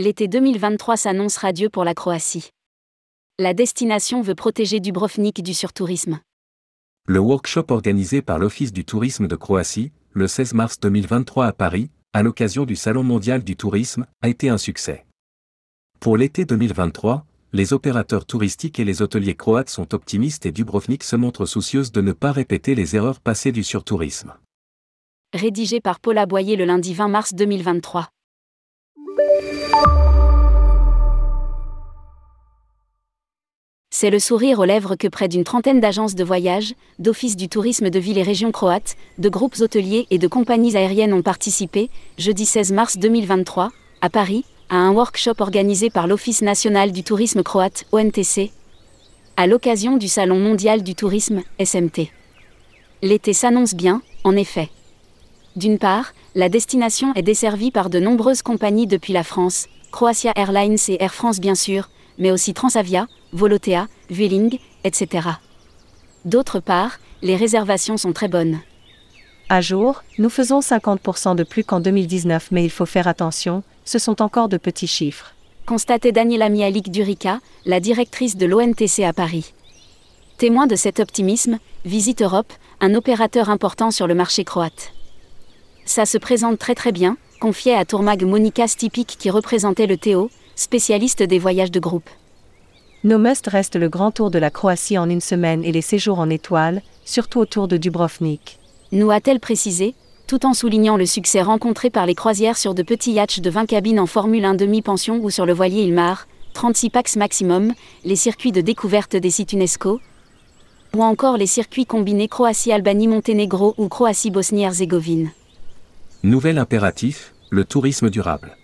L'été 2023 s'annonce radieux pour la Croatie. La destination veut protéger Dubrovnik du surtourisme. Le workshop organisé par l'Office du tourisme de Croatie, le 16 mars 2023 à Paris, à l'occasion du Salon mondial du tourisme, a été un succès. Pour l'été 2023, les opérateurs touristiques et les hôteliers croates sont optimistes et Dubrovnik se montre soucieuse de ne pas répéter les erreurs passées du surtourisme. Rédigé par Paula Boyer le lundi 20 mars 2023. C'est le sourire aux lèvres que près d'une trentaine d'agences de voyage, d'offices du tourisme de villes et régions croates, de groupes hôteliers et de compagnies aériennes ont participé, jeudi 16 mars 2023, à Paris, à un workshop organisé par l'Office national du tourisme croate, ONTC, à l'occasion du Salon mondial du tourisme, SMT. L'été s'annonce bien, en effet. D'une part, la destination est desservie par de nombreuses compagnies depuis la France, Croatia Airlines et Air France bien sûr, mais aussi Transavia, Volotea, Vueling, etc. D'autre part, les réservations sont très bonnes. À jour, nous faisons 50% de plus qu'en 2019 mais il faut faire attention, ce sont encore de petits chiffres. Constatait Daniela Mialik Durica, la directrice de l'ONTC à Paris. Témoin de cet optimisme, Visite Europe, un opérateur important sur le marché croate. Ça se présente très très bien, confiait à Tourmag Monica Stipik qui représentait le Théo, spécialiste des voyages de groupe. Nos must restent le grand tour de la Croatie en une semaine et les séjours en étoile, surtout autour de Dubrovnik. Nous a-t-elle précisé, tout en soulignant le succès rencontré par les croisières sur de petits yachts de 20 cabines en Formule 1 demi-pension ou sur le voilier Ilmar, 36 pax maximum, les circuits de découverte des sites UNESCO, ou encore les circuits combinés Croatie-Albanie-Monténégro ou Croatie-Bosnie-Herzégovine. Nouvel impératif, le tourisme durable.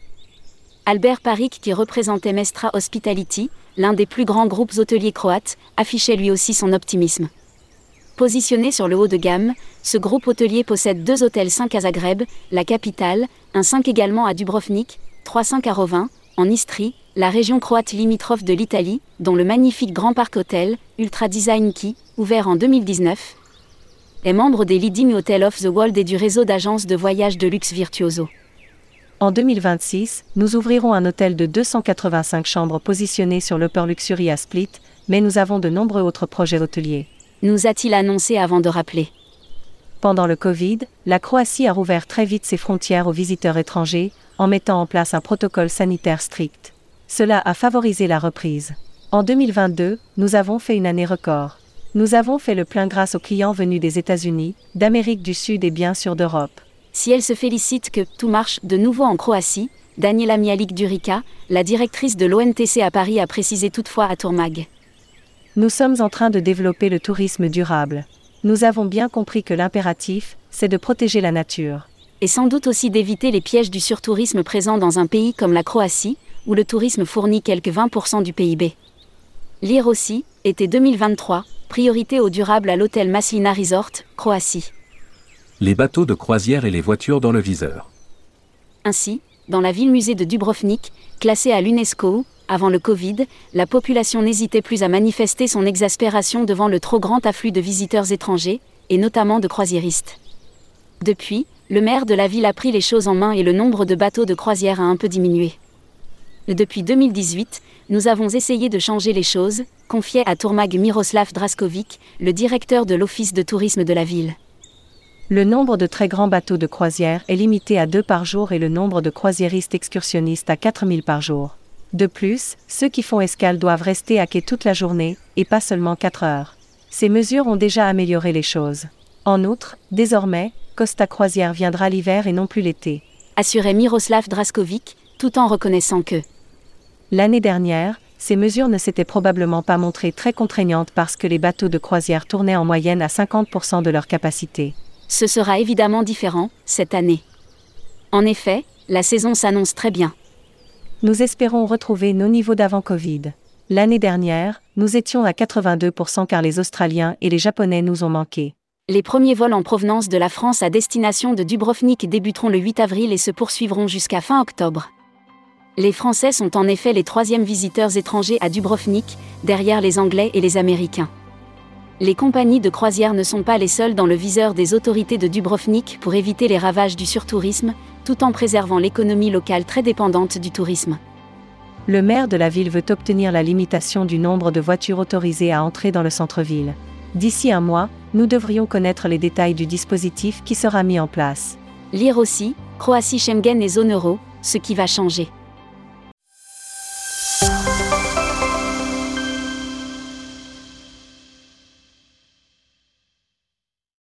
Albert Parik, qui représentait Mestra Hospitality, l'un des plus grands groupes hôteliers croates, affichait lui aussi son optimisme. Positionné sur le haut de gamme, ce groupe hôtelier possède deux hôtels 5 à Zagreb, la capitale, un 5 également à Dubrovnik, 3 5 à Rovin, en Istrie, la région croate limitrophe de l'Italie, dont le magnifique Grand Parc Hôtel, Ultra Design qui, ouvert en 2019, est membre des Leading Hotels of the World et du réseau d'agences de voyage de luxe Virtuoso. En 2026, nous ouvrirons un hôtel de 285 chambres positionné sur l'Upper Luxury à Split, mais nous avons de nombreux autres projets hôteliers. Nous a-t-il annoncé avant de rappeler? Pendant le Covid, la Croatie a rouvert très vite ses frontières aux visiteurs étrangers, en mettant en place un protocole sanitaire strict. Cela a favorisé la reprise. En 2022, nous avons fait une année record. Nous avons fait le plein grâce aux clients venus des États-Unis, d'Amérique du Sud et bien sûr d'Europe. Si elle se félicite que tout marche de nouveau en Croatie, Daniela Mialik Durica, la directrice de l'ONTC à Paris, a précisé toutefois à Tourmag. Nous sommes en train de développer le tourisme durable. Nous avons bien compris que l'impératif, c'est de protéger la nature. Et sans doute aussi d'éviter les pièges du surtourisme présent dans un pays comme la Croatie, où le tourisme fournit quelques 20% du PIB. Lire aussi, été 2023, priorité au durable à l'hôtel Maslina Resort, Croatie. Les bateaux de croisière et les voitures dans le viseur. Ainsi, dans la ville-musée de Dubrovnik, classée à l'UNESCO, avant le Covid, la population n'hésitait plus à manifester son exaspération devant le trop grand afflux de visiteurs étrangers, et notamment de croisiéristes. Depuis, le maire de la ville a pris les choses en main et le nombre de bateaux de croisière a un peu diminué. Depuis 2018, nous avons essayé de changer les choses, confiait à Tourmag Miroslav Draskovic, le directeur de l'office de tourisme de la ville. Le nombre de très grands bateaux de croisière est limité à deux par jour et le nombre de croisiéristes excursionnistes à 4000 par jour. De plus, ceux qui font escale doivent rester à quai toute la journée, et pas seulement 4 heures. Ces mesures ont déjà amélioré les choses. En outre, désormais, Costa Croisière viendra l'hiver et non plus l'été. Assurait Miroslav Draskovic, tout en reconnaissant que L'année dernière, ces mesures ne s'étaient probablement pas montrées très contraignantes parce que les bateaux de croisière tournaient en moyenne à 50% de leur capacité. Ce sera évidemment différent, cette année. En effet, la saison s'annonce très bien. Nous espérons retrouver nos niveaux d'avant Covid. L'année dernière, nous étions à 82% car les Australiens et les Japonais nous ont manqué. Les premiers vols en provenance de la France à destination de Dubrovnik débuteront le 8 avril et se poursuivront jusqu'à fin octobre. Les Français sont en effet les troisièmes visiteurs étrangers à Dubrovnik, derrière les Anglais et les Américains. Les compagnies de croisière ne sont pas les seules dans le viseur des autorités de Dubrovnik pour éviter les ravages du surtourisme, tout en préservant l'économie locale très dépendante du tourisme. Le maire de la ville veut obtenir la limitation du nombre de voitures autorisées à entrer dans le centre-ville. D'ici un mois, nous devrions connaître les détails du dispositif qui sera mis en place. Lire aussi, Croatie Schengen et zone euro, ce qui va changer.